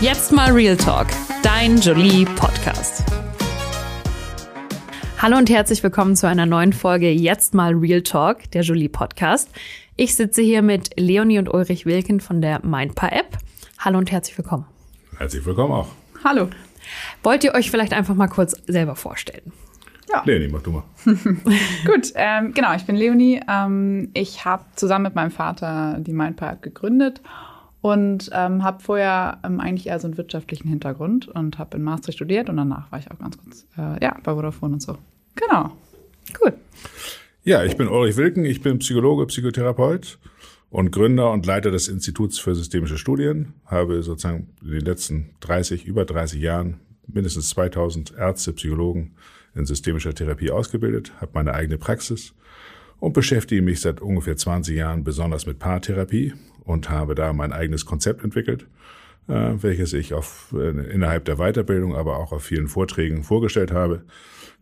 Jetzt mal Real Talk, dein Jolie Podcast. Hallo und herzlich willkommen zu einer neuen Folge Jetzt mal Real Talk, der Jolie Podcast. Ich sitze hier mit Leonie und Ulrich Wilken von der Mindpa App. Hallo und herzlich willkommen. Herzlich willkommen auch. Hallo. Wollt ihr euch vielleicht einfach mal kurz selber vorstellen? Ja. Leonie, mach du mal. Gut, ähm, genau, ich bin Leonie. Ähm, ich habe zusammen mit meinem Vater die Mindpa App gegründet und ähm, habe vorher ähm, eigentlich eher so einen wirtschaftlichen Hintergrund und habe in Maastricht studiert und danach war ich auch ganz kurz äh, ja, bei Vodafone und so. Genau. Cool. Ja, ich bin Ulrich Wilken, ich bin Psychologe, Psychotherapeut und Gründer und Leiter des Instituts für systemische Studien. Habe sozusagen in den letzten 30, über 30 Jahren mindestens 2000 Ärzte, Psychologen in systemischer Therapie ausgebildet, habe meine eigene Praxis und beschäftige mich seit ungefähr 20 Jahren besonders mit Paartherapie und habe da mein eigenes Konzept entwickelt, äh, welches ich auf, äh, innerhalb der Weiterbildung, aber auch auf vielen Vorträgen vorgestellt habe.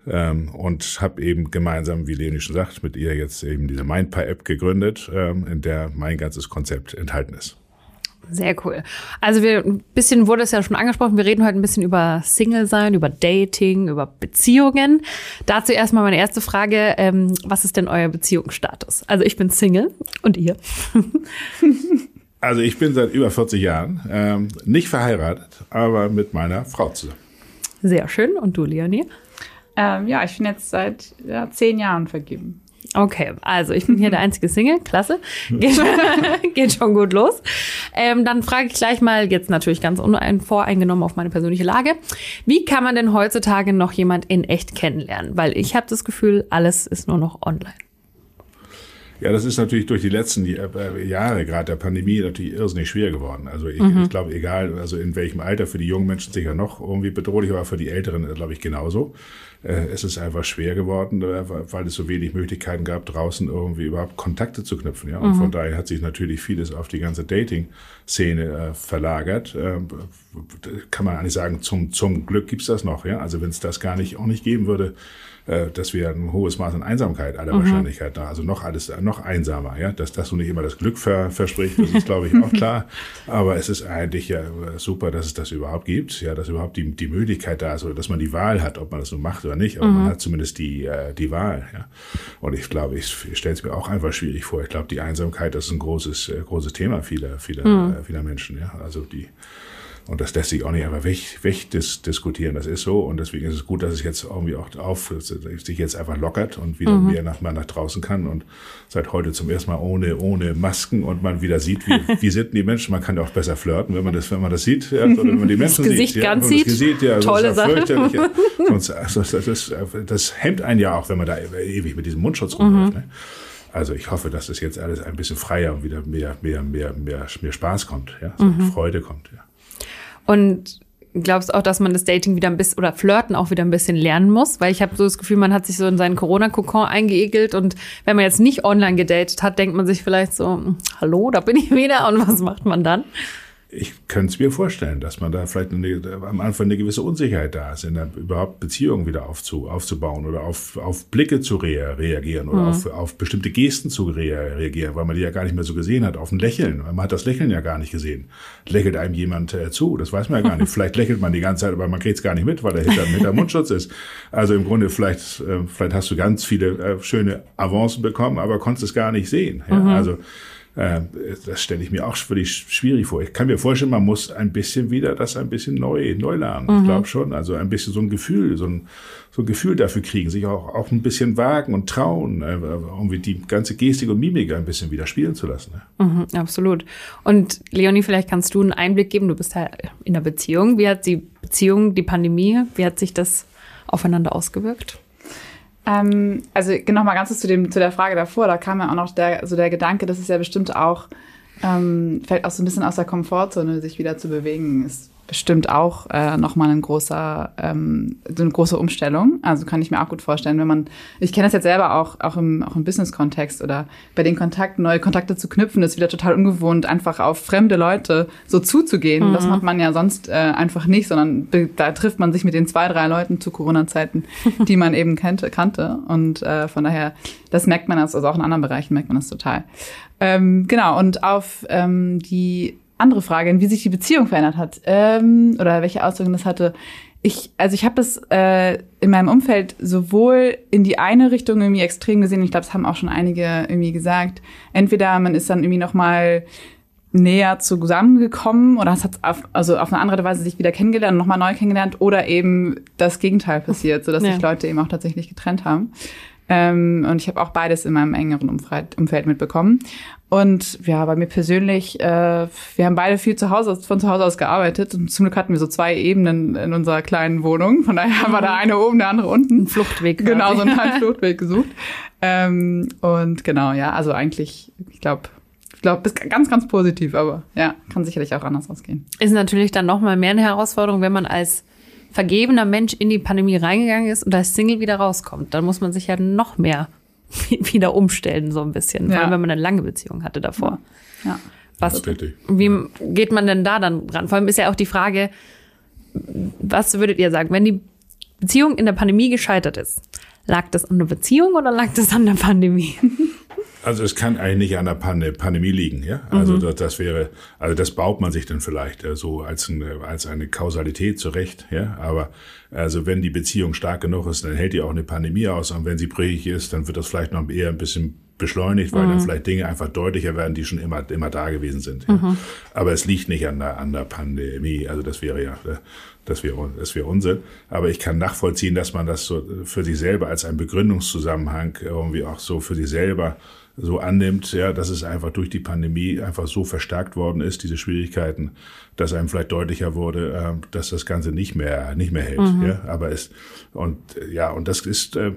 Ähm, und habe eben gemeinsam, wie Leonie schon sagt, mit ihr jetzt eben diese Mindpie-App gegründet, ähm, in der mein ganzes Konzept enthalten ist. Sehr cool. Also wir ein bisschen wurde es ja schon angesprochen, wir reden heute ein bisschen über Single sein, über Dating, über Beziehungen. Dazu erstmal meine erste Frage, ähm, was ist denn euer Beziehungsstatus? Also ich bin Single und ihr? also ich bin seit über 40 Jahren ähm, nicht verheiratet, aber mit meiner Frau zusammen. Sehr schön. Und du, Leonie? Ähm, ja, ich bin jetzt seit ja, zehn Jahren vergeben. Okay, also ich bin hier der einzige Single, klasse. Geht, geht schon gut los. Ähm, dann frage ich gleich mal, jetzt natürlich ganz voreingenommen auf meine persönliche Lage. Wie kann man denn heutzutage noch jemand in echt kennenlernen? Weil ich habe das Gefühl, alles ist nur noch online. Ja, das ist natürlich durch die letzten äh, Jahre, gerade der Pandemie, natürlich irrsinnig schwer geworden. Also ich, mhm. ich glaube, egal, also in welchem Alter, für die jungen Menschen sicher noch irgendwie bedrohlich, aber für die Älteren, glaube ich, genauso. Äh, es ist einfach schwer geworden, äh, weil es so wenig Möglichkeiten gab, draußen irgendwie überhaupt Kontakte zu knüpfen. Ja? Und mhm. von daher hat sich natürlich vieles auf die ganze Dating-Szene äh, verlagert. Äh, kann man eigentlich sagen, zum, zum Glück gibt's das noch. Ja? Also wenn es das gar nicht auch nicht geben würde, äh, dass wir ein hohes Maß an Einsamkeit aller mhm. Wahrscheinlichkeit da, also noch alles noch einsamer, ja, dass das so nicht immer das Glück ver, verspricht, das ist glaube ich auch klar, aber es ist eigentlich ja super, dass es das überhaupt gibt, ja, dass überhaupt die, die Möglichkeit da ist oder dass man die Wahl hat, ob man das so macht oder nicht, aber mhm. man hat zumindest die äh, die Wahl, ja. Und ich glaube, ich, ich stelle es mir auch einfach schwierig vor. Ich glaube, die Einsamkeit ist ein großes äh, großes Thema vieler vieler mhm. äh, vieler Menschen, ja, also die und das lässt sich auch nicht einfach weg, weg dis diskutieren. Das ist so. Und deswegen ist es gut, dass es jetzt irgendwie auch auf, sich jetzt einfach lockert und wieder mhm. mehr nach, mal nach draußen kann. Und seit heute zum ersten Mal ohne, ohne Masken und man wieder sieht, wie, wie sind die Menschen. Man kann ja auch besser flirten, wenn man das, wenn man das sieht. Ja, oder wenn man die Menschen das Gesicht sieht. Ganz ja, sieht. Das Gesicht, ja, Tolle Sache. Sonst, also das, das, das hemmt einen ja auch, wenn man da ewig mit diesem Mundschutz rumläuft. Mhm. Ne? Also ich hoffe, dass das jetzt alles ein bisschen freier und wieder mehr, mehr, mehr, mehr, mehr Spaß kommt, ja, so mhm. Freude kommt, ja. Und glaubst auch, dass man das Dating wieder ein bisschen oder Flirten auch wieder ein bisschen lernen muss? Weil ich habe so das Gefühl, man hat sich so in seinen Corona-Kokon eingeegelt und wenn man jetzt nicht online gedatet hat, denkt man sich vielleicht so, hm, hallo, da bin ich wieder und was macht man dann? Ich könnte es mir vorstellen, dass man da vielleicht eine, am Anfang eine gewisse Unsicherheit da ist, in der überhaupt Beziehungen wieder aufzu, aufzubauen oder auf, auf Blicke zu rea reagieren oder mhm. auf, auf bestimmte Gesten zu rea reagieren, weil man die ja gar nicht mehr so gesehen hat, auf ein Lächeln. Man hat das Lächeln ja gar nicht gesehen. Lächelt einem jemand äh, zu, das weiß man ja gar nicht. Vielleicht lächelt man die ganze Zeit, aber man kriegt es gar nicht mit, weil er hinter, hinter Mundschutz ist. Also im Grunde vielleicht, äh, vielleicht hast du ganz viele äh, schöne Avancen bekommen, aber konntest es gar nicht sehen. Ja? Mhm. Also das stelle ich mir auch völlig schwierig vor. Ich kann mir vorstellen, man muss ein bisschen wieder das ein bisschen neu, neu lernen. Mhm. Ich glaube schon. Also ein bisschen so ein Gefühl, so ein, so ein Gefühl dafür kriegen, sich auch, auch ein bisschen wagen und trauen, äh, irgendwie die ganze Gestik und Mimik ein bisschen wieder spielen zu lassen. Ne? Mhm, absolut. Und Leonie, vielleicht kannst du einen Einblick geben. Du bist ja in einer Beziehung. Wie hat die Beziehung, die Pandemie, wie hat sich das aufeinander ausgewirkt? Ähm, also noch mal ganz zu, dem, zu der Frage davor, da kam ja auch noch der, so der Gedanke, dass es ja bestimmt auch, ähm, fällt auch so ein bisschen aus der Komfortzone, sich wieder zu bewegen, ist bestimmt auch äh, nochmal ein großer, ähm, so eine große Umstellung. Also kann ich mir auch gut vorstellen, wenn man, ich kenne das jetzt selber auch, auch im, auch im Business-Kontext oder bei den Kontakten, neue Kontakte zu knüpfen, ist wieder total ungewohnt, einfach auf fremde Leute so zuzugehen. Mhm. Das macht man ja sonst äh, einfach nicht, sondern da trifft man sich mit den zwei, drei Leuten zu Corona-Zeiten, die man eben kannte, kannte. Und äh, von daher, das merkt man das, also auch in anderen Bereichen merkt man das total. Ähm, genau, und auf ähm, die andere Frage, wie sich die Beziehung verändert hat ähm, oder welche Auswirkungen das hatte. Ich, also ich habe das äh, in meinem Umfeld sowohl in die eine Richtung irgendwie extrem gesehen. Ich glaube, das haben auch schon einige irgendwie gesagt. Entweder man ist dann irgendwie noch mal näher zusammengekommen oder es hat auf, also auf eine andere Weise sich wieder kennengelernt nochmal neu kennengelernt oder eben das Gegenteil passiert, sodass ja. sich Leute eben auch tatsächlich getrennt haben. Ähm, und ich habe auch beides in meinem engeren Umfeld, Umfeld mitbekommen. Und ja, bei mir persönlich, äh, wir haben beide viel zu Hause, von zu Hause aus gearbeitet. Und zum Glück hatten wir so zwei Ebenen in unserer kleinen Wohnung. Von daher war der eine oben, der andere unten. Ein Fluchtweg. Genau, so einen kleinen Fluchtweg gesucht. Ähm, und genau, ja, also eigentlich, ich glaube, ich glaube, bis ganz, ganz positiv, aber ja, kann sicherlich auch anders ausgehen. Ist natürlich dann nochmal mehr eine Herausforderung, wenn man als vergebener Mensch in die Pandemie reingegangen ist und als Single wieder rauskommt. Dann muss man sich ja noch mehr wieder umstellen, so ein bisschen. Ja. Vor allem, wenn man eine lange Beziehung hatte davor. Ja. ja. Was, wie geht man denn da dann ran? Vor allem ist ja auch die Frage, was würdet ihr sagen, wenn die Beziehung in der Pandemie gescheitert ist? Lag das an der Beziehung oder lag das an der Pandemie? Also es kann eigentlich nicht an der Pand Pandemie liegen, ja. Also mhm. das, das, wäre, also das baut man sich dann vielleicht äh, so als, ein, als eine Kausalität zurecht, ja. Aber also wenn die Beziehung stark genug ist, dann hält die auch eine Pandemie aus. Und wenn sie brüchig ist, dann wird das vielleicht noch eher ein bisschen beschleunigt, weil mhm. dann vielleicht Dinge einfach deutlicher werden, die schon immer, immer da gewesen sind. Ja. Mhm. Aber es liegt nicht an der, an der Pandemie. Also das wäre ja, das wäre, das wäre Unsinn. Aber ich kann nachvollziehen, dass man das so für sich selber als einen Begründungszusammenhang irgendwie auch so für sich selber so annimmt, ja, dass es einfach durch die Pandemie einfach so verstärkt worden ist, diese Schwierigkeiten, dass einem vielleicht deutlicher wurde, äh, dass das Ganze nicht mehr nicht mehr hält. Mhm. Ja, aber es und ja und das ist äh,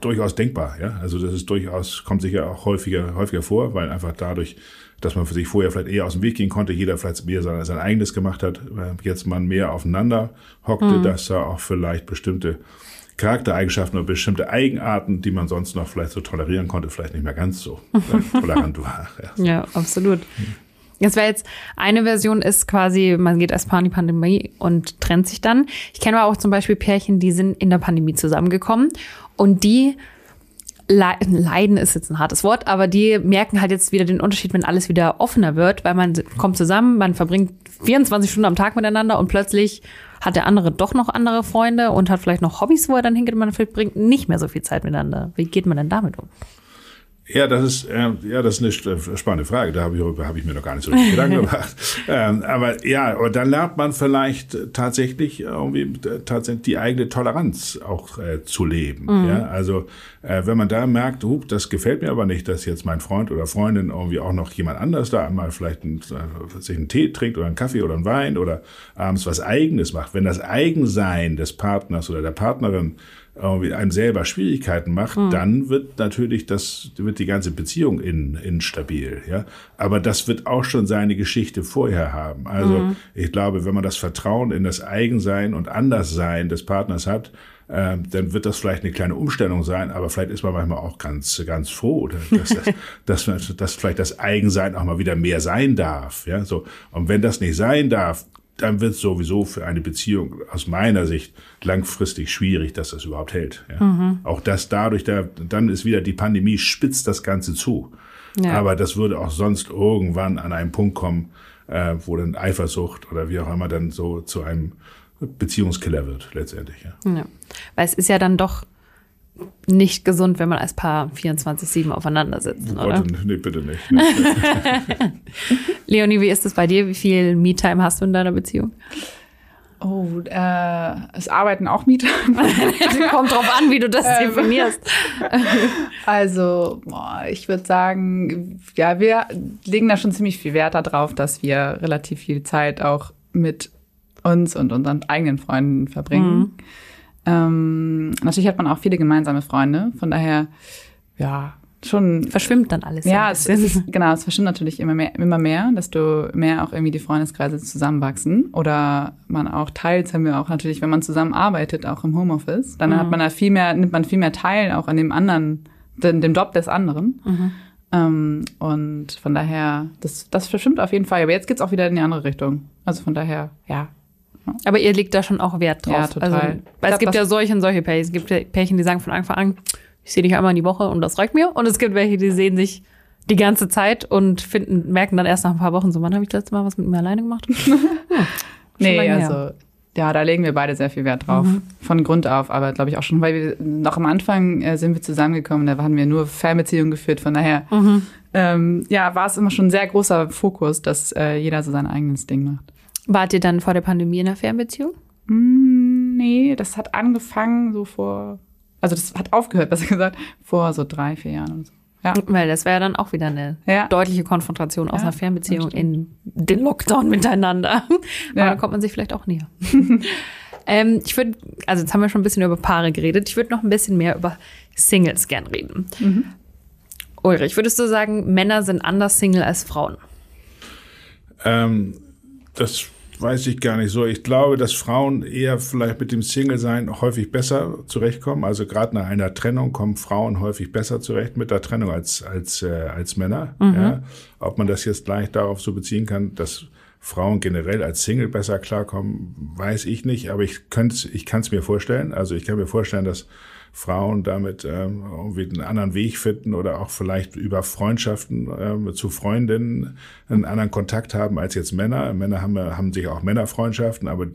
durchaus denkbar. Ja, also das ist durchaus kommt sicher auch häufiger häufiger vor, weil einfach dadurch dass man für sich vorher vielleicht eher aus dem Weg gehen konnte, jeder vielleicht mehr sein, sein eigenes gemacht hat, äh, jetzt man mehr aufeinander hockte, mhm. dass da auch vielleicht bestimmte Charaktereigenschaften oder bestimmte Eigenarten, die man sonst noch vielleicht so tolerieren konnte, vielleicht nicht mehr ganz so äh, tolerant war. Ja, ja absolut. Das wäre jetzt eine Version ist quasi, man geht erst mal in die Pandemie und trennt sich dann. Ich kenne aber auch zum Beispiel Pärchen, die sind in der Pandemie zusammengekommen und die leiden ist jetzt ein hartes Wort, aber die merken halt jetzt wieder den Unterschied, wenn alles wieder offener wird, weil man kommt zusammen, man verbringt 24 Stunden am Tag miteinander und plötzlich hat der andere doch noch andere Freunde und hat vielleicht noch Hobbys, wo er dann hingeht und man verbringt nicht mehr so viel Zeit miteinander. Wie geht man denn damit um? Ja, das ist äh, ja das ist eine spannende Frage. Da habe ich, hab ich mir noch gar nicht so richtig Gedanken gemacht. Ähm, aber ja, und dann lernt man vielleicht tatsächlich irgendwie tatsächlich die eigene Toleranz auch äh, zu leben. Mhm. Ja, also äh, wenn man da merkt, uh, das gefällt mir aber nicht, dass jetzt mein Freund oder Freundin irgendwie auch noch jemand anders da einmal vielleicht einen, äh, sich einen Tee trinkt oder einen Kaffee oder einen Wein oder abends was Eigenes macht. Wenn das Eigensein des Partners oder der Partnerin irgendwie einem selber Schwierigkeiten macht, mhm. dann wird natürlich das, wird die ganze Beziehung in, instabil, ja. Aber das wird auch schon seine Geschichte vorher haben. Also mhm. ich glaube, wenn man das Vertrauen in das Eigensein und Anderssein des Partners hat, äh, dann wird das vielleicht eine kleine Umstellung sein, aber vielleicht ist man manchmal auch ganz, ganz froh, dass, dass, dass, dass vielleicht das Eigensein auch mal wieder mehr sein darf, ja. So. Und wenn das nicht sein darf, dann wird es sowieso für eine Beziehung aus meiner Sicht langfristig schwierig, dass das überhaupt hält. Ja. Mhm. Auch das dadurch, der, dann ist wieder die Pandemie, spitzt das Ganze zu. Ja. Aber das würde auch sonst irgendwann an einen Punkt kommen, äh, wo dann Eifersucht oder wie auch immer dann so zu einem Beziehungskiller wird letztendlich. Ja. ja. Weil es ist ja dann doch nicht gesund, wenn man als Paar 24-7 aufeinander sitzt, oh oder? nee, bitte nicht. Leonie, wie ist es bei dir? Wie viel Me-Time hast du in deiner Beziehung? Oh, äh, es arbeiten auch Mieter. Kommt drauf an, wie du das ähm, definierst. also, boah, ich würde sagen, ja, wir legen da schon ziemlich viel Wert darauf, dass wir relativ viel Zeit auch mit uns und unseren eigenen Freunden verbringen. Mhm. Ähm, natürlich hat man auch viele gemeinsame Freunde, von daher, ja, schon. Verschwimmt dann alles. Ja, es, es ist, genau, es verschwimmt natürlich immer mehr, immer mehr, desto mehr auch irgendwie die Freundeskreise zusammenwachsen. Oder man auch teils haben wir auch natürlich, wenn man zusammenarbeitet, auch im Homeoffice, dann mhm. hat man da viel mehr, nimmt man viel mehr teil auch an dem anderen, dem, dem Job des anderen. Mhm. Ähm, und von daher, das, das verschwimmt auf jeden Fall. Aber jetzt geht's auch wieder in die andere Richtung. Also von daher, ja, aber ihr legt da schon auch Wert drauf. Ja, total. Also, weil es gibt ja solche und solche Pärchen. Es gibt Pärchen, die sagen von Anfang an, ich sehe dich einmal in die Woche und das reicht mir. Und es gibt welche, die sehen sich die ganze Zeit und finden, merken dann erst nach ein paar Wochen so, wann habe ich das letzte Mal was mit mir alleine gemacht? Hm, nee, also ja, da legen wir beide sehr viel Wert drauf. Mhm. Von Grund auf, aber glaube ich auch schon, weil wir noch am Anfang äh, sind wir zusammengekommen, da haben wir nur Fernbeziehungen geführt, von daher mhm. ähm, ja, war es immer schon ein sehr großer Fokus, dass äh, jeder so sein eigenes Ding macht. Wart ihr dann vor der Pandemie in einer Fernbeziehung? Mm, nee, das hat angefangen so vor, also das hat aufgehört, besser gesagt, vor so drei, vier Jahren und so. Ja. Weil das wäre ja dann auch wieder eine ja. deutliche Konfrontation aus ja, einer Fernbeziehung in den Lockdown miteinander. Aber ja. dann kommt man sich vielleicht auch näher. ähm, ich würde, also jetzt haben wir schon ein bisschen über Paare geredet. Ich würde noch ein bisschen mehr über Singles gern reden. Mhm. Ulrich, würdest du sagen, Männer sind anders Single als Frauen? Ähm, das weiß ich gar nicht so. Ich glaube, dass Frauen eher vielleicht mit dem Single-Sein häufig besser zurechtkommen. Also gerade nach einer Trennung kommen Frauen häufig besser zurecht mit der Trennung als, als, äh, als Männer. Mhm. Ja. Ob man das jetzt gleich darauf so beziehen kann, dass Frauen generell als Single besser klarkommen, weiß ich nicht, aber ich könnte, ich kann es mir vorstellen. Also ich kann mir vorstellen, dass Frauen damit ähm, irgendwie einen anderen Weg finden oder auch vielleicht über Freundschaften ähm, zu Freundinnen einen anderen Kontakt haben als jetzt Männer. Männer haben, haben sich auch Männerfreundschaften, aber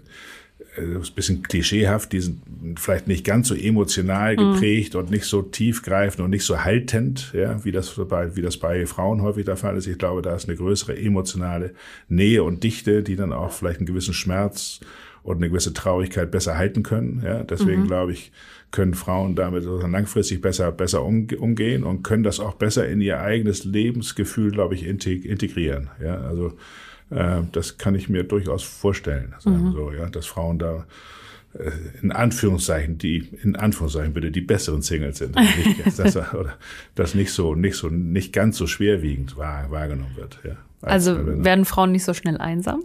äh, das ist ein bisschen klischeehaft, die sind vielleicht nicht ganz so emotional mhm. geprägt mhm. und nicht so tiefgreifend und nicht so haltend, ja, wie das bei, wie das bei Frauen häufig der Fall ist. Ich glaube, da ist eine größere emotionale Nähe und Dichte, die dann auch vielleicht einen gewissen Schmerz und eine gewisse Traurigkeit besser halten können. Ja, deswegen mhm. glaube ich, können Frauen damit langfristig besser, besser umgehen und können das auch besser in ihr eigenes Lebensgefühl, glaube ich, integrieren. Ja, also äh, das kann ich mir durchaus vorstellen, mhm. so, ja, dass Frauen da äh, in Anführungszeichen die in Anführungszeichen bitte die besseren Singles sind nicht, das, oder das nicht so nicht so nicht ganz so schwerwiegend wahr, wahrgenommen wird ja, also werden Frauen nicht so schnell einsam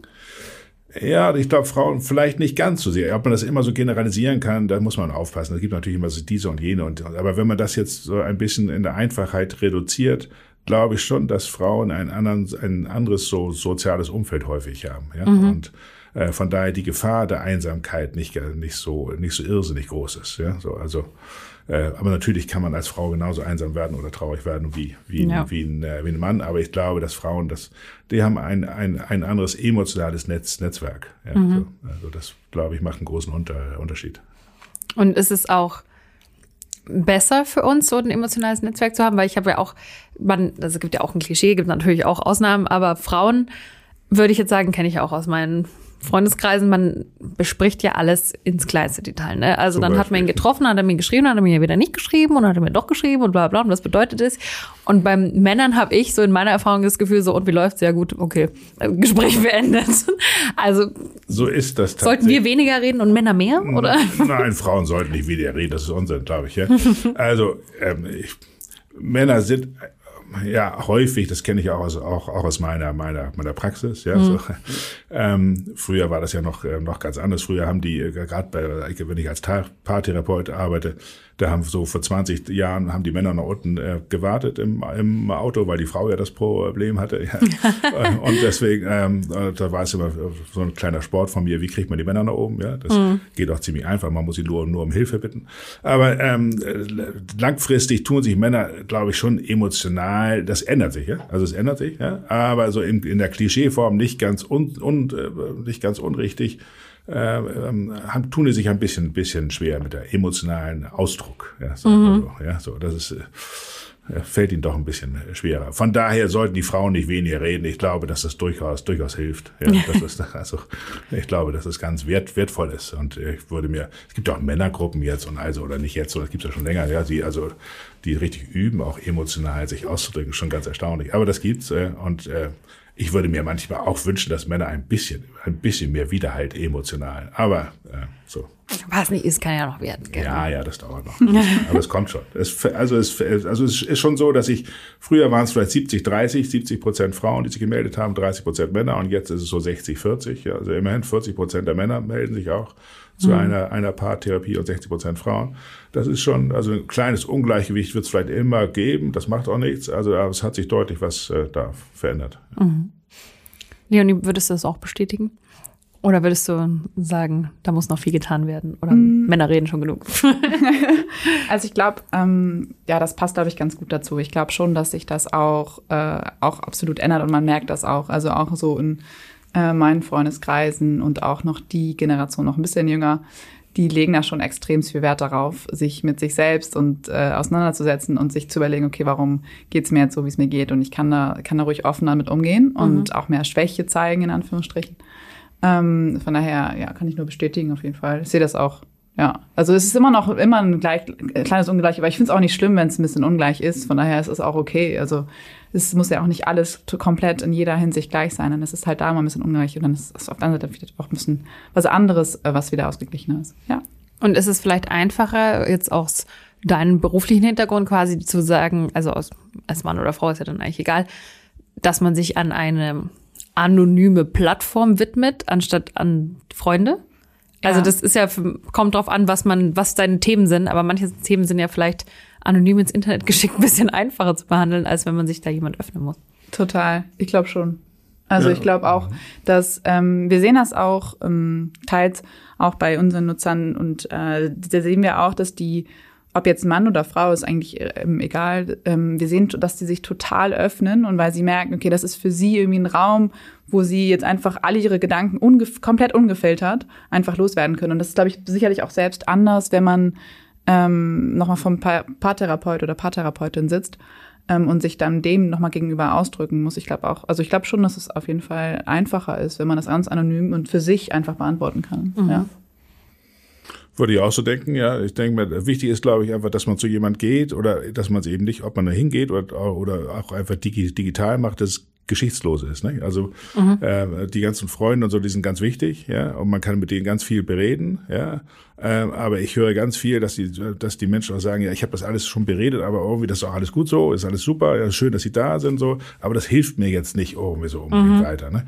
ja, ich glaube, Frauen vielleicht nicht ganz so sehr. Ob man das immer so generalisieren kann, da muss man aufpassen. Es gibt natürlich immer so diese und jene. Und, aber wenn man das jetzt so ein bisschen in der Einfachheit reduziert, glaube ich schon, dass Frauen ein, anderen, ein anderes so soziales Umfeld häufig haben. Ja? Mhm. Und äh, von daher die Gefahr der Einsamkeit nicht, nicht, so, nicht so irrsinnig groß ist. Ja? So, also äh, aber natürlich kann man als Frau genauso einsam werden oder traurig werden wie, wie, ja. wie, ein, äh, wie ein Mann. Aber ich glaube, dass Frauen, das, die haben ein, ein, ein anderes emotionales Netz, Netzwerk. Ja, mhm. so, also das, glaube ich, macht einen großen Unter, Unterschied. Und ist es auch besser für uns, so ein emotionales Netzwerk zu haben? Weil ich habe ja auch, man, also es gibt ja auch ein Klischee, gibt natürlich auch Ausnahmen, aber Frauen, würde ich jetzt sagen, kenne ich auch aus meinen Freundeskreisen, man bespricht ja alles ins kleinste Detail. Ne? Also Zum dann Beispiel. hat man ihn getroffen, hat er mir geschrieben, hat er mir wieder nicht geschrieben und hat er mir doch geschrieben und bla bla und was bedeutet das? Und beim Männern habe ich so in meiner Erfahrung das Gefühl so, und wie läuft's? Ja gut, okay, Gespräch beendet. Also so ist das Sollten wir weniger reden und Männer mehr, oder? Nein, Frauen sollten nicht weniger reden, das ist Unsinn, glaube ich. Ja? Also ähm, ich, Männer sind ja, häufig, das kenne ich auch aus, auch, auch aus meiner, meiner, meiner Praxis. Ja, mhm. so. ähm, früher war das ja noch, äh, noch ganz anders. Früher haben die, äh, gerade bei, wenn ich als Paartherapeut arbeite, da haben so vor 20 Jahren haben die Männer nach unten äh, gewartet im, im Auto, weil die Frau ja das Problem hatte. Ja. und deswegen, ähm, da war es immer so ein kleiner Sport von mir, wie kriegt man die Männer nach oben? Ja, das mhm. geht auch ziemlich einfach. Man muss sie nur, nur um Hilfe bitten. Aber ähm, langfristig tun sich Männer, glaube ich, schon emotional. Das ändert sich, ja. Also es ändert sich, ja. Aber so in, in der Klischeeform nicht ganz un, un, äh, nicht ganz unrichtig äh, ähm, tun die sich ein bisschen, bisschen schwer mit der emotionalen Ausdruck. Ja, so, mhm. also, ja, so das ist äh, fällt ihnen doch ein bisschen schwerer. Von daher sollten die Frauen nicht weniger reden. Ich glaube, dass das durchaus, durchaus hilft. Ja, das ist, also, ich glaube, dass es ganz wert, wertvoll ist. Und ich würde mir, es gibt auch Männergruppen jetzt und also, oder nicht jetzt, sondern es gibt ja schon länger, ja, die, also, die richtig üben, auch emotional sich auszudrücken, schon ganz erstaunlich. Aber das gibt's, äh, und, äh, ich würde mir manchmal auch wünschen, dass Männer ein bisschen, ein bisschen mehr Widerhalt emotional. Aber äh, so. Was nicht ist, kann ja noch werden. Gell? Ja, ja, das dauert noch. Aber es kommt schon. Es, also, es, also es ist schon so, dass ich, früher waren es vielleicht 70, 30, 70 Prozent Frauen, die sich gemeldet haben, 30 Prozent Männer und jetzt ist es so 60, 40. Ja, also immerhin 40 Prozent der Männer melden sich auch zu mhm. einer, einer Paartherapie und 60 Prozent Frauen. Das ist schon, also ein kleines Ungleichgewicht wird es vielleicht immer geben, das macht auch nichts. Also es hat sich deutlich was äh, da verändert. Mhm. Leonie, würdest du das auch bestätigen? Oder würdest du sagen, da muss noch viel getan werden? Oder mm. Männer reden schon genug? also ich glaube, ähm, ja, das passt, glaube ich, ganz gut dazu. Ich glaube schon, dass sich das auch, äh, auch absolut ändert und man merkt das auch. Also auch so in äh, meinen Freundeskreisen und auch noch die Generation noch ein bisschen jünger, die legen da schon extrem viel Wert darauf, sich mit sich selbst und äh, auseinanderzusetzen und sich zu überlegen, okay, warum geht's mir jetzt so, wie es mir geht? Und ich kann da, kann da ruhig offen damit umgehen mhm. und auch mehr Schwäche zeigen, in Anführungsstrichen. Ähm, von daher, ja, kann ich nur bestätigen auf jeden Fall. Ich sehe das auch. Ja, also es ist immer noch immer ein gleich, kleines Ungleich, aber ich finde es auch nicht schlimm, wenn es ein bisschen ungleich ist. Von daher ist es auch okay. Also es muss ja auch nicht alles komplett in jeder Hinsicht gleich sein. Dann ist es halt da immer ein bisschen ungleich und dann ist es auf der anderen Seite auch ein bisschen was anderes, äh, was wieder ausgeglichener ist. Ja. Und ist es vielleicht einfacher, jetzt aus deinem beruflichen Hintergrund quasi zu sagen, also aus, als Mann oder Frau ist ja dann eigentlich egal, dass man sich an eine anonyme Plattform widmet, anstatt an Freunde. Also das ist ja, kommt drauf an, was man, was deine Themen sind, aber manche Themen sind ja vielleicht anonym ins Internet geschickt ein bisschen einfacher zu behandeln, als wenn man sich da jemand öffnen muss. Total, ich glaube schon. Also ja. ich glaube auch, dass ähm, wir sehen das auch ähm, teils auch bei unseren Nutzern und äh, da sehen wir auch, dass die ob jetzt Mann oder Frau ist eigentlich ähm, egal. Ähm, wir sehen, dass die sich total öffnen und weil sie merken, okay, das ist für sie irgendwie ein Raum, wo sie jetzt einfach alle ihre Gedanken ungef komplett ungefiltert einfach loswerden können. Und das ist, glaube ich, sicherlich auch selbst anders, wenn man ähm, nochmal vom pa Paartherapeut oder Paartherapeutin sitzt ähm, und sich dann dem nochmal gegenüber ausdrücken muss. Ich glaube auch, also ich glaube schon, dass es auf jeden Fall einfacher ist, wenn man das ganz anonym und für sich einfach beantworten kann. Mhm. Ja. Würde ich auch so denken, ja. Ich denke mir, wichtig ist, glaube ich, einfach, dass man zu jemand geht oder dass man es eben nicht, ob man da hingeht oder, oder auch einfach digital macht, das geschichtslos ist. Ne? Also mhm. äh, die ganzen Freunde und so, die sind ganz wichtig, ja, und man kann mit denen ganz viel bereden, ja. Ähm, aber ich höre ganz viel, dass die, dass die Menschen auch sagen, ja, ich habe das alles schon beredet, aber irgendwie das ist auch alles gut so, ist alles super, ja, schön, dass sie da sind, so, aber das hilft mir jetzt nicht irgendwie so unbedingt mhm. weiter. Ne?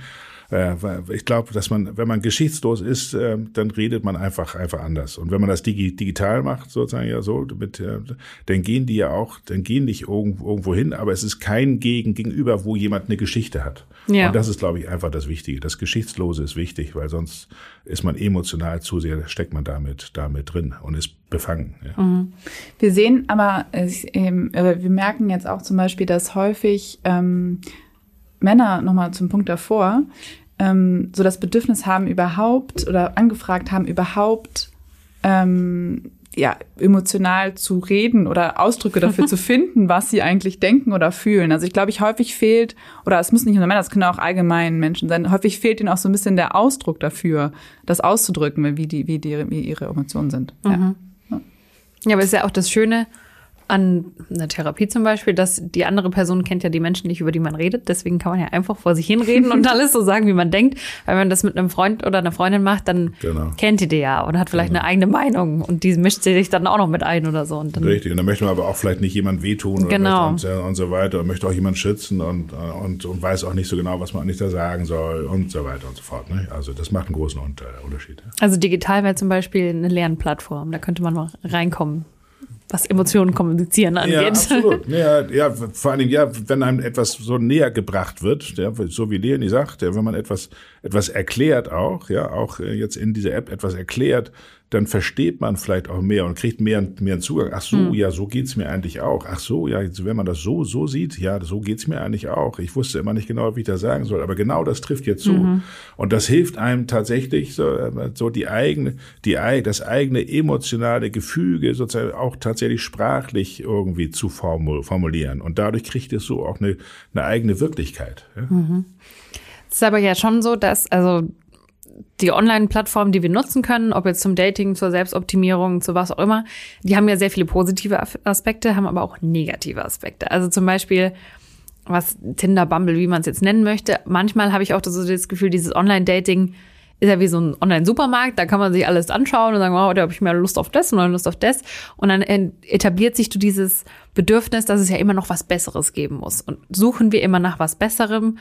Äh, ich glaube, dass man, wenn man geschichtslos ist, äh, dann redet man einfach einfach anders. Und wenn man das digital macht, sozusagen ja so, mit, äh, dann gehen die ja auch, dann gehen nicht irgendwo hin, aber es ist kein Gegen gegenüber, wo jemand eine Geschichte hat. Ja. Und das ist, glaube ich, einfach das Wichtige. Das Geschichtslose ist wichtig, weil sonst ist man emotional zu sehr, steckt man damit damit drin und ist befangen. Ja. Mhm. Wir sehen aber, wir merken jetzt auch zum Beispiel, dass häufig ähm, Männer nochmal zum Punkt davor, ähm, so das Bedürfnis haben überhaupt oder angefragt haben überhaupt ähm, ja emotional zu reden oder Ausdrücke dafür zu finden, was sie eigentlich denken oder fühlen. Also ich glaube, ich häufig fehlt oder es müssen nicht nur Männer, es können auch allgemein Menschen sein. Häufig fehlt ihnen auch so ein bisschen der Ausdruck dafür, das auszudrücken, wie die wie die wie ihre Emotionen sind. Mhm. Ja. ja, aber ist ja auch das Schöne an einer Therapie zum Beispiel, dass die andere Person kennt ja die Menschen nicht, über die man redet. Deswegen kann man ja einfach vor sich hinreden und alles so sagen, wie man denkt. Weil wenn man das mit einem Freund oder einer Freundin macht, dann genau. kennt die die ja und hat vielleicht genau. eine eigene Meinung und die mischt sich dann auch noch mit ein oder so. Und Richtig, und dann möchte man aber auch vielleicht nicht jemand wehtun genau. und, und, so weiter und möchte auch jemand schützen und, und, und weiß auch nicht so genau, was man eigentlich da sagen soll und so weiter und so fort. Ne? Also das macht einen großen Unterschied. Also digital wäre zum Beispiel eine Lernplattform, da könnte man mal reinkommen was Emotionen kommunizieren angeht. Ja, absolut. Ja, ja, vor allem, ja, wenn einem etwas so näher gebracht wird, ja, so wie Leonie sagt, ja, wenn man etwas, etwas erklärt auch, ja, auch äh, jetzt in dieser App etwas erklärt, dann versteht man vielleicht auch mehr und kriegt mehr, mehr einen Zugang. Ach so, mhm. ja, so geht's mir eigentlich auch. Ach so, ja, wenn man das so, so sieht, ja, so geht's mir eigentlich auch. Ich wusste immer nicht genau, wie ich das sagen soll, aber genau das trifft jetzt zu. Mhm. Und das hilft einem tatsächlich, so, so die eigene, die, das eigene emotionale Gefüge sozusagen auch tatsächlich sprachlich irgendwie zu formulieren. Und dadurch kriegt es so auch eine, eine eigene Wirklichkeit. Ja. Mhm. Es ist aber ja schon so, dass, also die Online-Plattformen, die wir nutzen können, ob jetzt zum Dating, zur Selbstoptimierung, zu was auch immer, die haben ja sehr viele positive Aspekte, haben aber auch negative Aspekte. Also zum Beispiel, was Tinder, Bumble, wie man es jetzt nennen möchte. Manchmal habe ich auch so das Gefühl, dieses Online-Dating ist ja wie so ein Online-Supermarkt, da kann man sich alles anschauen und sagen, wow, da habe ich mehr Lust auf das und mehr Lust auf das. Und dann etabliert sich du dieses Bedürfnis, dass es ja immer noch was Besseres geben muss. Und suchen wir immer nach was Besserem?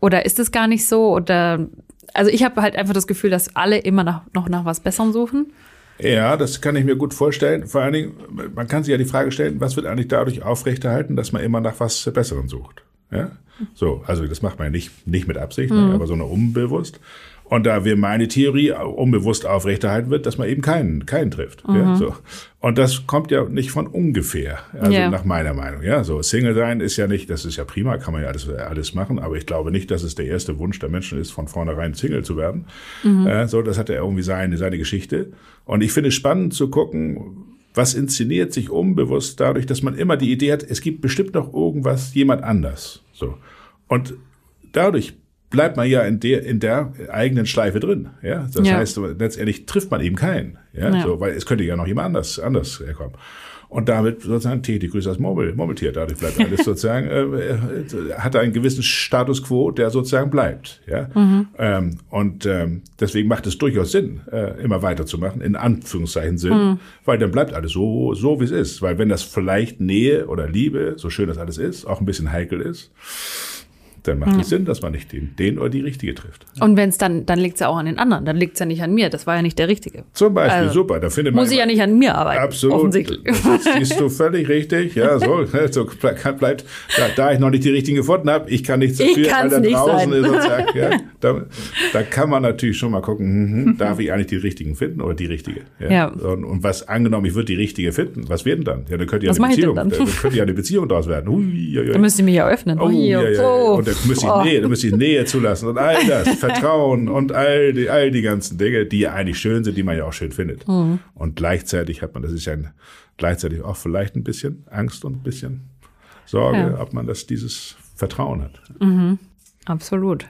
Oder ist es gar nicht so? Oder also ich habe halt einfach das Gefühl, dass alle immer nach, noch nach was Besserem suchen. Ja, das kann ich mir gut vorstellen. Vor allen Dingen, man kann sich ja die Frage stellen, was wird eigentlich dadurch aufrechterhalten, dass man immer nach was Besserem sucht? Ja? So, also das macht man ja nicht, nicht mit Absicht, ne, mhm. aber so eine unbewusst. Und da wir meine Theorie unbewusst aufrechterhalten wird, dass man eben keinen, keinen trifft. Mhm. Ja, so. Und das kommt ja nicht von ungefähr, also yeah. nach meiner Meinung. Ja, so Single sein ist ja nicht, das ist ja prima, kann man ja alles, alles machen, aber ich glaube nicht, dass es der erste Wunsch der Menschen ist, von vornherein Single zu werden. Mhm. Äh, so, das hat ja irgendwie seine, seine Geschichte. Und ich finde es spannend zu gucken, was inszeniert sich unbewusst dadurch, dass man immer die Idee hat, es gibt bestimmt noch irgendwas, jemand anders. So. Und dadurch bleibt man ja in der, in der eigenen Schleife drin. Ja, das ja. heißt, letztendlich trifft man eben keinen. Ja, ja. So, weil es könnte ja noch jemand anders, anders herkommen. Und damit sozusagen tätig grüßt das Murmel, Murmeltier. Dadurch bleibt alles sozusagen, äh, äh, hat einen gewissen Status quo, der sozusagen bleibt. Ja? Mhm. Ähm, und ähm, deswegen macht es durchaus Sinn, äh, immer weiterzumachen, in Anführungszeichen Sinn, mhm. weil dann bleibt alles so, so wie es ist. Weil wenn das vielleicht Nähe oder Liebe, so schön das alles ist, auch ein bisschen heikel ist, dann macht es ja. Sinn, dass man nicht den, den oder die Richtige trifft. Und wenn es dann, dann liegt es ja auch an den anderen, dann liegt es ja nicht an mir. Das war ja nicht der Richtige. Zum Beispiel, also, super. Da findet man muss ich ja nicht an mir arbeiten. Absolut. Offensichtlich. Das siehst du völlig richtig. Ja, so, so bleibt, da, da ich noch nicht die richtigen gefunden habe, ich kann nichts dafür, weil da draußen sein. ist sozusagen, ja, da, da kann man natürlich schon mal gucken, hm, hm, darf ich eigentlich die richtigen finden oder die richtige? Ja. ja. Und, und, was angenommen, ich würde die richtige finden, was werden dann? Ja, dann könnte ja eine Beziehung, dann? dann könnte ja eine Beziehung daraus werden. Ui, ui, ui. Dann müsst ihr mich ja öffnen. Oh, ja, ja, ja. Und dann müsste ich, oh. nee, dann müsste ich Nähe zulassen und all das, Vertrauen und all die, all die ganzen Dinge, die ja eigentlich schön sind, die man ja auch schön findet. Mhm. Und gleichzeitig hat man, das ist ja ein, gleichzeitig auch vielleicht ein bisschen Angst und ein bisschen Sorge, ja. ob man das, dieses Vertrauen hat. Mhm. Absolut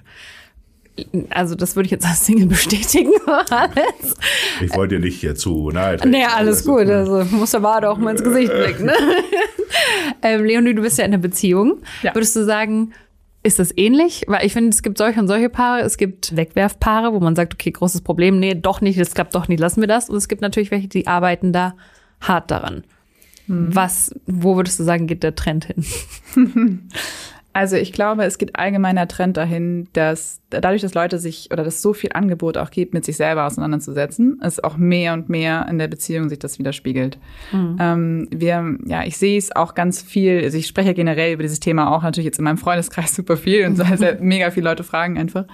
also das würde ich jetzt als Single bestätigen. Ich wollte dir nicht hier zu nahe Nee, alles also, gut. Also muss der Bade auch mal ins Gesicht blicken. Ne? ähm, Leonie, du bist ja in einer Beziehung. Ja. Würdest du sagen, ist das ähnlich? Weil ich finde, es gibt solche und solche Paare. Es gibt Wegwerfpaare, wo man sagt, okay, großes Problem, nee, doch nicht, das klappt doch nicht, lassen wir das. Und es gibt natürlich welche, die arbeiten da hart daran. Mhm. Was, wo würdest du sagen, geht der Trend hin? Also ich glaube, es geht allgemeiner Trend dahin, dass dadurch, dass Leute sich oder dass so viel Angebot auch gibt, mit sich selber auseinanderzusetzen, es auch mehr und mehr in der Beziehung sich das widerspiegelt. Mhm. Ähm, wir, ja, ich sehe es auch ganz viel, also ich spreche generell über dieses Thema auch natürlich jetzt in meinem Freundeskreis super viel und so, also mega viele Leute fragen einfach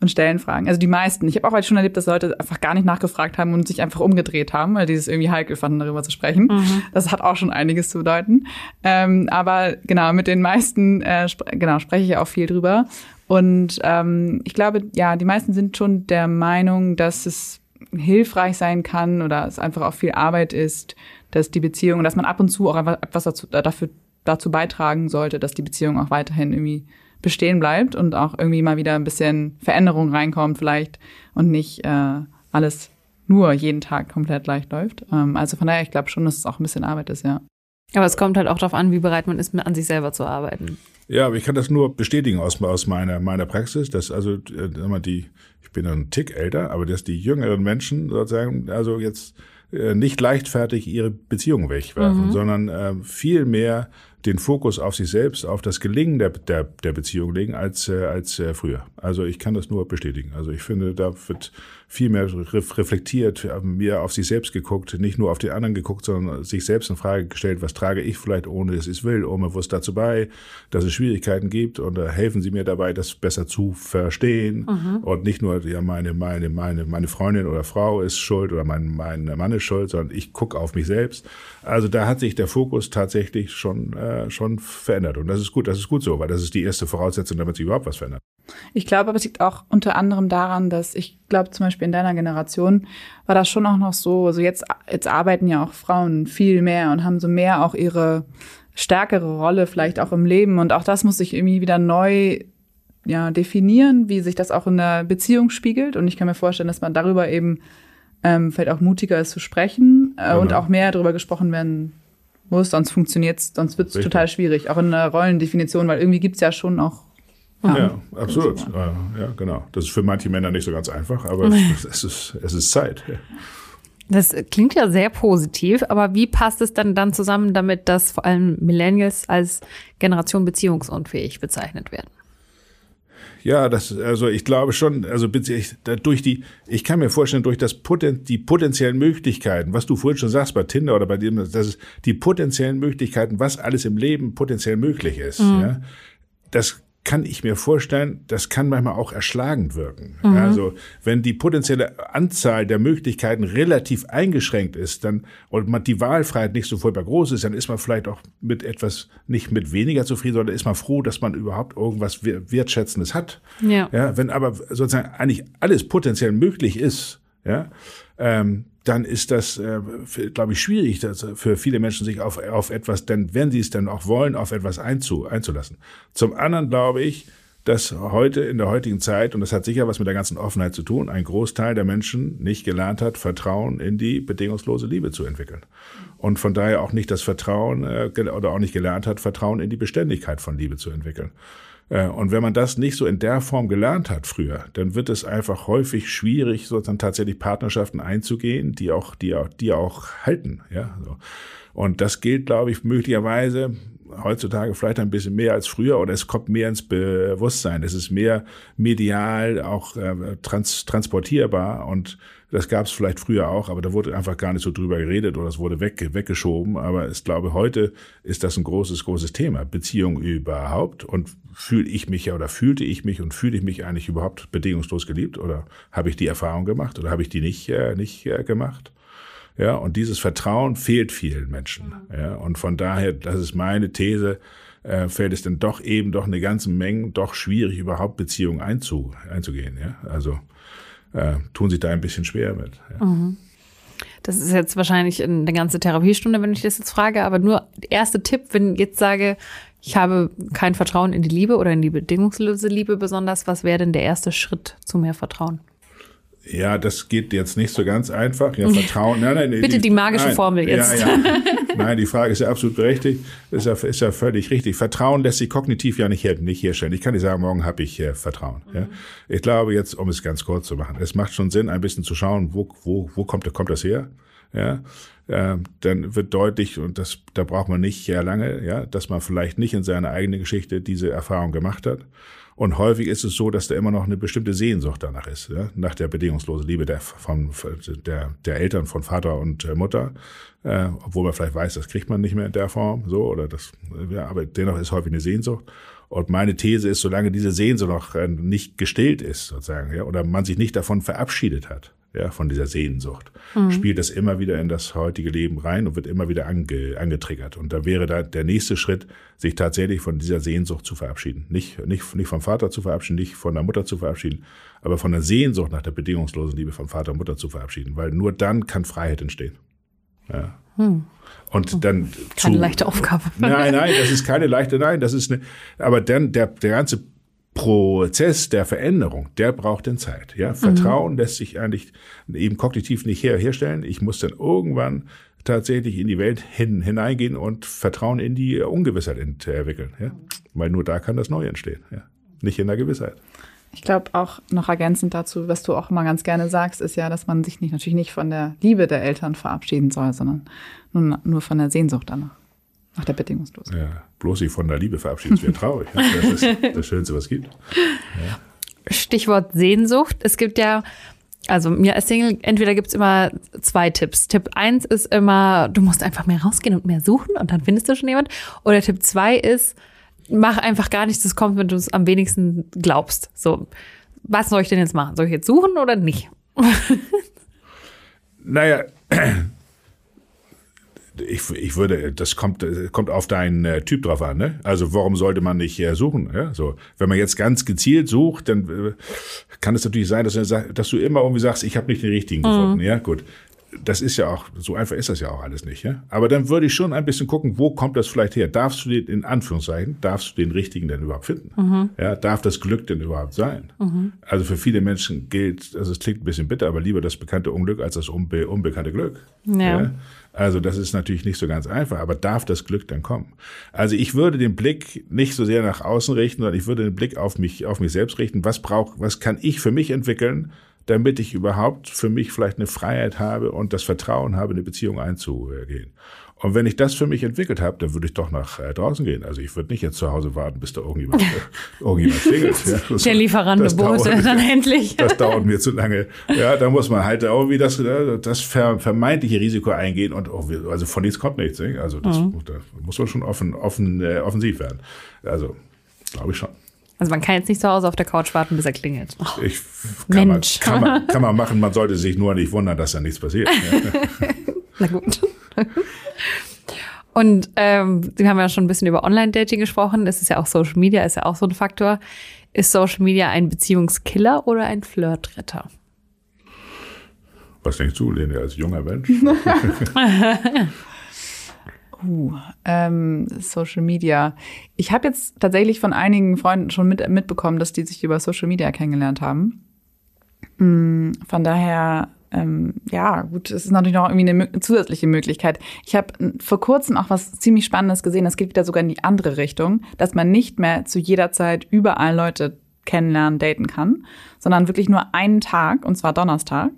und stellen Fragen. Also die meisten. Ich habe auch halt schon erlebt, dass Leute einfach gar nicht nachgefragt haben und sich einfach umgedreht haben, weil die es irgendwie heikel fanden, darüber zu sprechen. Mhm. Das hat auch schon einiges zu bedeuten. Ähm, aber genau, mit den meisten äh, sp genau, spreche ich auch viel drüber. Und ähm, ich glaube, ja, die meisten sind schon der Meinung, dass es hilfreich sein kann oder es einfach auch viel Arbeit ist, dass die Beziehung, dass man ab und zu auch einfach etwas dazu, dafür, dazu beitragen sollte, dass die Beziehung auch weiterhin irgendwie bestehen bleibt und auch irgendwie mal wieder ein bisschen Veränderung reinkommt vielleicht und nicht äh, alles nur jeden Tag komplett leicht läuft. Ähm, also von daher, ich glaube schon, dass es auch ein bisschen Arbeit ist, ja. Aber es kommt halt auch darauf an, wie bereit man ist, an sich selber zu arbeiten. Ja, aber ich kann das nur bestätigen aus, aus meiner, meiner Praxis, dass also äh, die, ich bin ein Tick älter, aber dass die jüngeren Menschen sozusagen, also jetzt äh, nicht leichtfertig ihre Beziehung wegwerfen, mhm. sondern äh, viel mehr den Fokus auf sich selbst, auf das Gelingen der, der, der Beziehung legen als, äh, als äh, früher. Also ich kann das nur bestätigen. Also ich finde, da wird viel mehr reflektiert, mehr auf sich selbst geguckt, nicht nur auf die anderen geguckt, sondern sich selbst in Frage gestellt, was trage ich vielleicht, ohne dass ich es will, ohne was dazu bei, dass es Schwierigkeiten gibt und helfen Sie mir dabei, das besser zu verstehen mhm. und nicht nur, ja, meine, meine, meine, meine Freundin oder Frau ist schuld oder mein, mein Mann ist schuld, sondern ich gucke auf mich selbst. Also da hat sich der Fokus tatsächlich schon, äh, schon verändert und das ist gut, das ist gut so, weil das ist die erste Voraussetzung, damit sich überhaupt was verändert. Ich glaube, aber es liegt auch unter anderem daran, dass ich glaube, zum Beispiel in deiner Generation war das schon auch noch so, also jetzt, jetzt arbeiten ja auch Frauen viel mehr und haben so mehr auch ihre stärkere Rolle vielleicht auch im Leben. Und auch das muss sich irgendwie wieder neu ja, definieren, wie sich das auch in der Beziehung spiegelt. Und ich kann mir vorstellen, dass man darüber eben ähm, vielleicht auch mutiger ist zu sprechen äh, genau. und auch mehr darüber gesprochen werden muss, sonst funktioniert es, sonst wird es total schwierig, auch in der Rollendefinition, weil irgendwie gibt es ja schon auch ja, ja absolut. Ja, genau. Das ist für manche Männer nicht so ganz einfach, aber es, es, ist, es ist Zeit. Das klingt ja sehr positiv, aber wie passt es dann dann zusammen damit, dass vor allem Millennials als Generation beziehungsunfähig bezeichnet werden? Ja, das, also ich glaube schon, also durch die, ich kann mir vorstellen, durch das Poten, die potenziellen Möglichkeiten, was du vorhin schon sagst bei Tinder oder bei dem, das ist die potenziellen Möglichkeiten, was alles im Leben potenziell möglich ist, mhm. ja, das kann ich mir vorstellen, das kann manchmal auch erschlagend wirken. Mhm. Also wenn die potenzielle Anzahl der Möglichkeiten relativ eingeschränkt ist, dann und man die Wahlfreiheit nicht so furchtbar groß ist, dann ist man vielleicht auch mit etwas nicht mit weniger zufrieden, sondern ist man froh, dass man überhaupt irgendwas Wertschätzendes hat. Ja. ja wenn aber sozusagen eigentlich alles potenziell möglich ist, ja, ähm, dann ist das, äh, glaube ich, schwierig das für viele Menschen, sich auf, auf etwas, denn wenn sie es dann auch wollen, auf etwas einzu, einzulassen. Zum anderen glaube ich, dass heute in der heutigen Zeit, und das hat sicher was mit der ganzen Offenheit zu tun, ein Großteil der Menschen nicht gelernt hat, Vertrauen in die bedingungslose Liebe zu entwickeln. Und von daher auch nicht das Vertrauen äh, oder auch nicht gelernt hat, Vertrauen in die Beständigkeit von Liebe zu entwickeln. Äh, und wenn man das nicht so in der Form gelernt hat früher, dann wird es einfach häufig schwierig, sozusagen tatsächlich Partnerschaften einzugehen, die auch, die auch, die auch halten, ja. Und das gilt, glaube ich, möglicherweise heutzutage vielleicht ein bisschen mehr als früher oder es kommt mehr ins Bewusstsein. Es ist mehr medial auch äh, trans transportierbar und das gab es vielleicht früher auch, aber da wurde einfach gar nicht so drüber geredet oder es wurde weg, weggeschoben. Aber ich glaube, heute ist das ein großes, großes Thema. Beziehung überhaupt und fühle ich mich ja oder fühlte ich mich und fühle ich mich eigentlich überhaupt bedingungslos geliebt oder habe ich die Erfahrung gemacht oder habe ich die nicht, äh, nicht äh, gemacht? Ja, und dieses Vertrauen fehlt vielen Menschen. Ja, und von daher, das ist meine These, äh, fällt es dann doch eben doch eine ganze Menge doch schwierig, überhaupt Beziehungen einzu, einzugehen. Ja, also äh, tun sich da ein bisschen schwer mit. Ja. Mhm. Das ist jetzt wahrscheinlich eine ganze Therapiestunde, wenn ich das jetzt frage, aber nur der erste Tipp, wenn ich jetzt sage, ich habe kein Vertrauen in die Liebe oder in die bedingungslose Liebe besonders, was wäre denn der erste Schritt zu mehr Vertrauen? Ja, das geht jetzt nicht so ganz einfach. Ja, Vertrauen. Nein, nein, Bitte die, die magische nein, Formel jetzt. Ja, ja. Nein, die Frage ist ja absolut berechtigt. Ist ja, ist ja völlig richtig. Vertrauen lässt sich kognitiv ja nicht, her, nicht herstellen. Ich kann nicht sagen, morgen habe ich äh, Vertrauen. Mhm. Ja. Ich glaube jetzt, um es ganz kurz zu machen, es macht schon Sinn, ein bisschen zu schauen, wo, wo, wo kommt, kommt das her? Ja, äh, dann wird deutlich, und das, da braucht man nicht ja lange, ja, dass man vielleicht nicht in seiner eigenen Geschichte diese Erfahrung gemacht hat und häufig ist es so, dass da immer noch eine bestimmte Sehnsucht danach ist, ja? nach der bedingungslosen Liebe der, von, der, der Eltern von Vater und äh, Mutter, äh, obwohl man vielleicht weiß, das kriegt man nicht mehr in der Form, so oder das, ja, aber dennoch ist häufig eine Sehnsucht. Und meine These ist, solange diese Sehnsucht noch äh, nicht gestillt ist, sozusagen, ja, oder man sich nicht davon verabschiedet hat, ja, von dieser Sehnsucht, mhm. spielt das immer wieder in das heutige Leben rein und wird immer wieder ange, angetriggert. Und da wäre da der nächste Schritt, sich tatsächlich von dieser Sehnsucht zu verabschieden. Nicht, nicht, nicht vom Vater zu verabschieden, nicht von der Mutter zu verabschieden, aber von der Sehnsucht nach der bedingungslosen Liebe von Vater und Mutter zu verabschieden, weil nur dann kann Freiheit entstehen. Ja. Hm. Und dann keine zu, leichte Aufgabe. Nein, nein, das ist keine leichte, nein, das ist eine, aber dann der, der ganze Prozess der Veränderung, der braucht dann Zeit. Ja, Vertrauen mhm. lässt sich eigentlich eben kognitiv nicht her herstellen. Ich muss dann irgendwann tatsächlich in die Welt hin, hineingehen und Vertrauen in die Ungewissheit entwickeln. Ja? Weil nur da kann das Neue entstehen. Ja? Nicht in der Gewissheit. Ich glaube auch noch ergänzend dazu, was du auch immer ganz gerne sagst, ist ja, dass man sich nicht, natürlich nicht von der Liebe der Eltern verabschieden soll, sondern nur, nur von der Sehnsucht danach. Nach der Bedingungslosigkeit. Ja, bloß sich von der Liebe verabschieden, das wäre traurig. Das ist das Schönste, was es gibt. Ja. Stichwort Sehnsucht. Es gibt ja, also mir als Single, entweder gibt's immer zwei Tipps. Tipp eins ist immer, du musst einfach mehr rausgehen und mehr suchen und dann findest du schon jemand. Oder Tipp zwei ist, mach einfach gar nichts, das kommt, wenn du es am wenigsten glaubst. So, was soll ich denn jetzt machen? Soll ich jetzt suchen oder nicht? naja, ich, ich würde, das kommt, kommt auf deinen äh, Typ drauf an, ne? Also warum sollte man nicht äh, suchen? Ja? So, wenn man jetzt ganz gezielt sucht, dann äh, kann es natürlich sein, dass du, dass du immer irgendwie sagst, ich habe nicht den richtigen mhm. gefunden. Ja, gut das ist ja auch, so einfach ist das ja auch alles nicht. Ja? Aber dann würde ich schon ein bisschen gucken, wo kommt das vielleicht her? Darfst du den, in Anführungszeichen, darfst du den richtigen denn überhaupt finden? Mhm. Ja, darf das Glück denn überhaupt sein? Mhm. Also für viele Menschen gilt, also es klingt ein bisschen bitter, aber lieber das bekannte Unglück als das unbe unbekannte Glück. Ja. ja. Also das ist natürlich nicht so ganz einfach, aber darf das Glück dann kommen? Also ich würde den Blick nicht so sehr nach außen richten, sondern ich würde den Blick auf mich, auf mich selbst richten. Was braucht, was kann ich für mich entwickeln, damit ich überhaupt für mich vielleicht eine Freiheit habe und das Vertrauen habe, eine Beziehung einzugehen. Und wenn ich das für mich entwickelt habe, dann würde ich doch nach äh, draußen gehen. Also ich würde nicht jetzt zu Hause warten, bis da irgendjemand, äh, irgendjemand klingelt. Ja, das, Der Lieferando Bote dann endlich. Das dauert mir zu lange. Ja, da muss man halt irgendwie das, äh, das vermeintliche Risiko eingehen und oh, also von nichts kommt nichts. Nicht? Also das, mhm. da muss man schon offen, offen, äh, offensiv werden. Also glaube ich schon. Also man kann jetzt nicht zu Hause auf der Couch warten, bis er klingelt. Oh, Ich, kann, man, Mensch. kann, man, kann man machen, man sollte sich nur nicht wundern, dass da nichts passiert. Na gut. Und ähm, wir haben ja schon ein bisschen über Online-Dating gesprochen. Es ist ja auch Social Media, ist ja auch so ein Faktor. Ist Social Media ein Beziehungskiller oder ein Flirtretter? Was denkst du, Lene, als junger Mensch? Uh, ähm, Social Media. Ich habe jetzt tatsächlich von einigen Freunden schon mit, mitbekommen, dass die sich über Social Media kennengelernt haben. Mm, Von daher, ähm, ja, gut, es ist natürlich noch irgendwie eine zusätzliche Möglichkeit. Ich habe vor kurzem auch was ziemlich Spannendes gesehen. Das geht wieder sogar in die andere Richtung, dass man nicht mehr zu jeder Zeit überall Leute kennenlernen, daten kann, sondern wirklich nur einen Tag, und zwar Donnerstag.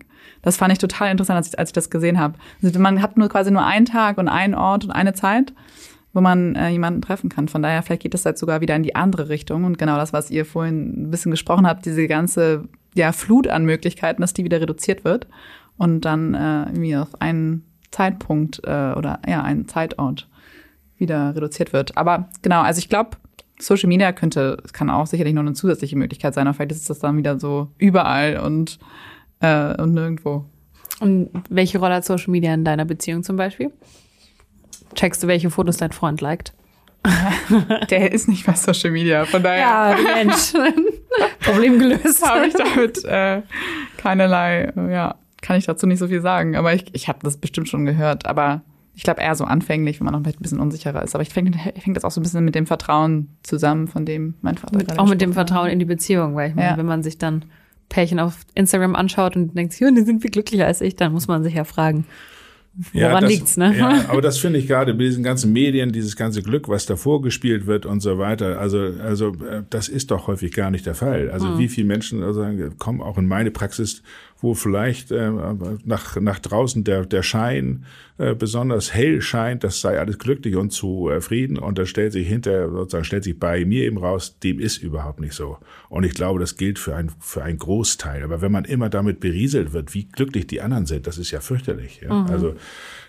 Das fand ich total interessant, als ich, als ich das gesehen habe. Also man hat nur quasi nur einen Tag und einen Ort und eine Zeit, wo man äh, jemanden treffen kann. Von daher, vielleicht geht das jetzt sogar wieder in die andere Richtung. Und genau das, was ihr vorhin ein bisschen gesprochen habt, diese ganze ja, Flut an Möglichkeiten, dass die wieder reduziert wird und dann äh, irgendwie auf einen Zeitpunkt äh, oder ja, einen Zeitort wieder reduziert wird. Aber genau, also ich glaube, Social Media könnte, kann auch sicherlich noch eine zusätzliche Möglichkeit sein, aber vielleicht ist das dann wieder so überall und, äh, und nirgendwo. Und welche Rolle hat Social Media in deiner Beziehung zum Beispiel? Checkst du, welche Fotos dein Freund liked? Der ist nicht bei Social Media, von daher Mensch. Problem gelöst. habe ich damit äh, keinerlei, ja, kann ich dazu nicht so viel sagen. Aber ich, ich habe das bestimmt schon gehört. Aber ich glaube eher so anfänglich, wenn man noch ein bisschen unsicherer ist. Aber ich fängt fängt das auch so ein bisschen mit dem Vertrauen zusammen, von dem mein Vater gerade Auch mit dem. Vertrauen in die Beziehung, weil ich meine, Ja. wenn man sich dann Pärchen auf Instagram anschaut und denkt, ja, die sind viel glücklicher als ich, dann muss man sich ja fragen, woran das, liegt's, ne? Ja, aber das finde ich gerade bei diesen ganzen Medien, dieses ganze Glück, was da vorgespielt wird und so weiter. Also, also äh, das ist doch häufig gar nicht der Fall. Also Hm. wie viele Menschen also, kommen auch in meine Praxis, wo vielleicht äh, nach, nach draußen der, der Schein äh, besonders hell scheint, das sei alles glücklich und zufrieden und das stellt sich hinter, sozusagen stellt sich bei mir eben raus, dem ist überhaupt nicht so. Und ich glaube, das gilt für ein, für einen Großteil. Aber wenn man immer damit berieselt wird, wie glücklich die anderen sind, das ist ja fürchterlich. Ja? Also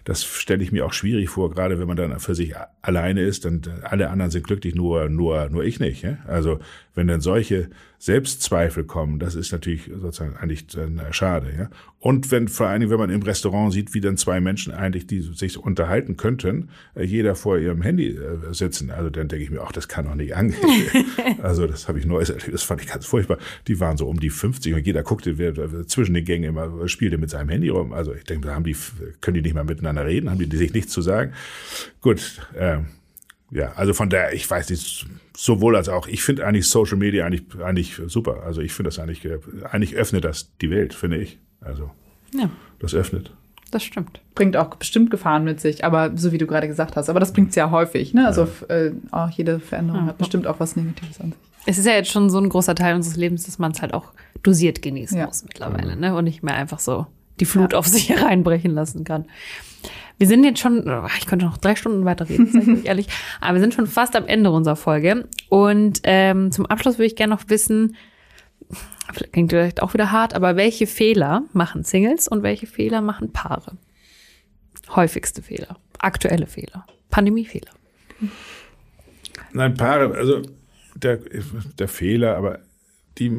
das stelle ich mir auch schwierig vor, gerade wenn man dann für sich alleine ist und alle anderen sind glücklich, nur, nur, nur ich nicht. Ja? Also wenn dann solche Selbstzweifel kommen, das ist natürlich sozusagen eigentlich dann schade. Ja? Und wenn vor allen Dingen, wenn man im Restaurant sieht, wie dann zwei Menschen eigentlich, die sich unterhalten könnten, äh, jeder vor ihrem Handy äh, sitzen, also dann denke ich mir, ach, das kann doch nicht angehen. also das habe ich neues erlebt, das fand ich ganz furchtbar. Die waren so um die 50 und jeder guckte wer zwischen den Gängen immer, spielte mit seinem Handy rum. Also ich denke, da haben die, können die nicht mal miteinander reden, haben die sich nichts zu sagen. Gut, ähm, ja, also von daher, ich weiß nicht, sowohl als auch, ich finde eigentlich Social Media eigentlich, eigentlich super. Also ich finde das eigentlich, äh, eigentlich öffnet das die Welt, finde ich. Also Ja, das öffnet. das stimmt. Bringt auch bestimmt Gefahren mit sich, aber so wie du gerade gesagt hast. Aber das bringt es ja häufig. Ne? Also äh, auch jede Veränderung Ja. hat bestimmt auch was Negatives an sich. Es ist ja jetzt schon so ein großer Teil unseres Lebens, dass man es halt auch dosiert genießen Ja. muss mittlerweile, ne? Und nicht mehr einfach so die Flut auf sich hereinbrechen lassen kann. Wir sind jetzt schon, oh, ich könnte noch drei Stunden weiter reden, sag ich ehrlich, aber wir sind schon fast am Ende unserer Folge. Und ähm, zum Abschluss würde ich gerne noch wissen, vielleicht klingt vielleicht auch wieder hart, aber welche Fehler machen Singles und welche Fehler machen Paare? Häufigste Fehler, aktuelle Fehler, Pandemiefehler. Nein, Paare, also der, der Fehler, aber die,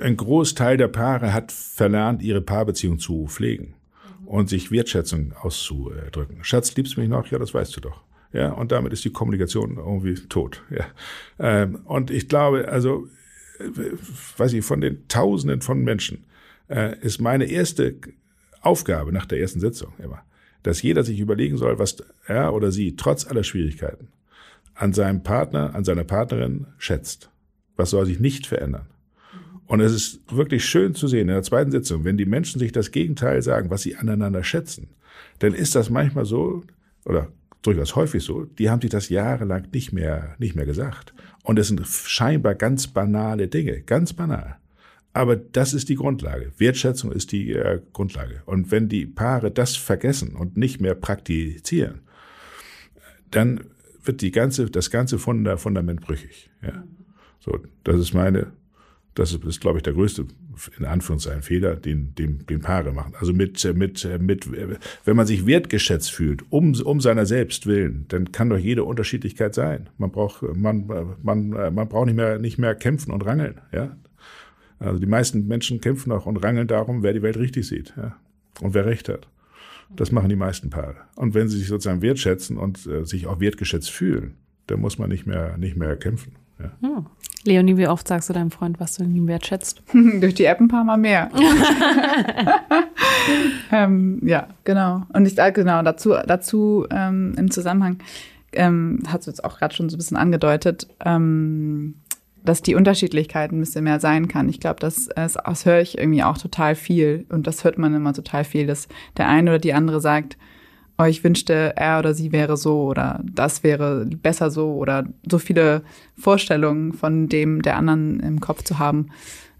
ein Großteil der Paare hat verlernt, ihre Paarbeziehung zu pflegen und sich Wertschätzung auszudrücken. Schatz, liebst du mich noch? Ja, das weißt du doch. Ja, und damit ist die Kommunikation irgendwie tot. Ja. Ähm, und ich glaube, also, äh, weiß ich, von den Tausenden von Menschen äh, ist meine erste Aufgabe nach der ersten Sitzung immer, dass jeder sich überlegen soll, was er oder sie trotz aller Schwierigkeiten an seinem Partner, an seiner Partnerin schätzt. Was soll sich nicht verändern? Und es ist wirklich schön zu sehen in der zweiten Sitzung, wenn die Menschen sich das Gegenteil sagen, was sie aneinander schätzen, dann ist das manchmal so, oder durchaus häufig so, die haben sich das jahrelang nicht mehr, nicht mehr gesagt. Und es sind scheinbar ganz banale Dinge, ganz banal. Aber das ist die Grundlage. Wertschätzung ist die äh, Grundlage. Und wenn die Paare das vergessen und nicht mehr praktizieren, dann wird die ganze, das ganze Funda- Fundament brüchig. Ja. So, das ist meine, Das ist, glaube ich, der größte, in Anführungszeichen, Fehler, den, den, den Paare machen. Also mit, mit, mit, wenn man sich wertgeschätzt fühlt, um, um seiner selbst willen, dann kann doch jede Unterschiedlichkeit sein. Man braucht, man, man, man braucht nicht mehr, nicht mehr kämpfen und rangeln, ja. Also die meisten Menschen kämpfen auch und rangeln darum, wer die Welt richtig sieht, ja. Und wer recht hat. Das machen die meisten Paare. Und wenn sie sich sozusagen wertschätzen und äh, sich auch wertgeschätzt fühlen, dann muss man nicht mehr, nicht mehr kämpfen. Ja. Hm. Leonie, wie oft sagst du deinem Freund, was du in ihm wertschätzt? Durch die App ein paar Mal mehr. ähm, ja, genau. Und ich sage genau dazu, dazu ähm, im Zusammenhang, ähm, hast du jetzt auch gerade schon so ein bisschen angedeutet, ähm, dass die Unterschiedlichkeit ein bisschen mehr sein kann. Ich glaube, das, das, das höre ich irgendwie auch total viel und das hört man immer total viel, dass der eine oder die andere sagt, oh, ich wünschte, er oder sie wäre so oder das wäre besser so oder so viele Vorstellungen von dem der anderen im Kopf zu haben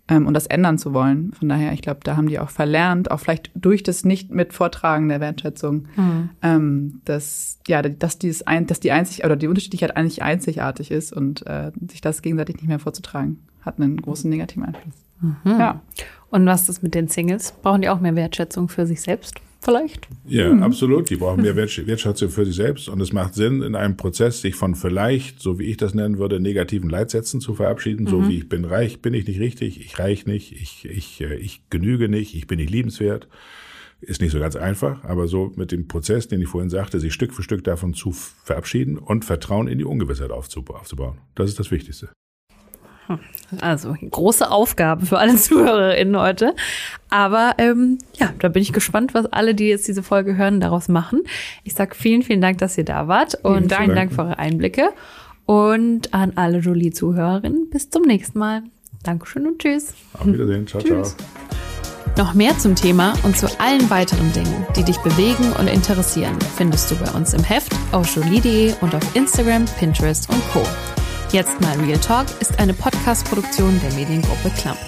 ähm, und das ändern zu wollen. Von daher, ich glaube, da haben die auch verlernt, auch vielleicht durch das nicht mit Vortragen der Wertschätzung, mhm. ähm, dass ja, dass dieses ein, dass die einzig oder die Unterschiedlichkeit eigentlich einzigartig ist und äh, sich das gegenseitig nicht mehr vorzutragen, hat einen großen negativen Einfluss. Mhm. Ja. Und was ist mit den Singles? Brauchen die auch mehr Wertschätzung für sich selbst? Vielleicht. Ja, mhm. absolut. Die brauchen mehr Wertschätzung für sich selbst. Und es macht Sinn, in einem Prozess sich von vielleicht, so wie ich das nennen würde, negativen Leitsätzen zu verabschieden. Mhm. So wie ich bin reich, bin ich nicht richtig, ich reich nicht, ich, ich, äh, ich genüge nicht, ich bin nicht liebenswert. Ist nicht so ganz einfach, aber so mit dem Prozess, den ich vorhin sagte, sich Stück für Stück davon zu verabschieden und Vertrauen in die Ungewissheit aufzubauen. Das ist das Wichtigste. Also große Aufgabe für alle ZuhörerInnen heute. Aber ähm, ja, da bin ich gespannt, was alle, die jetzt diese Folge hören, daraus machen. Ich sage vielen, vielen Dank, dass ihr da wart und vielen Dank für eure Einblicke. Und an alle Jolie-Zuhörerinnen, bis zum nächsten Mal. Dankeschön und tschüss. Auf Wiedersehen. Ciao, tschüss. ciao. Noch mehr zum Thema und zu allen weiteren Dingen, die dich bewegen und interessieren, findest du bei uns im Heft auf jolie.de und auf Instagram, Pinterest und Co. Jetzt mal Real Talk ist eine Podcast-Produktion der Mediengruppe Klammt.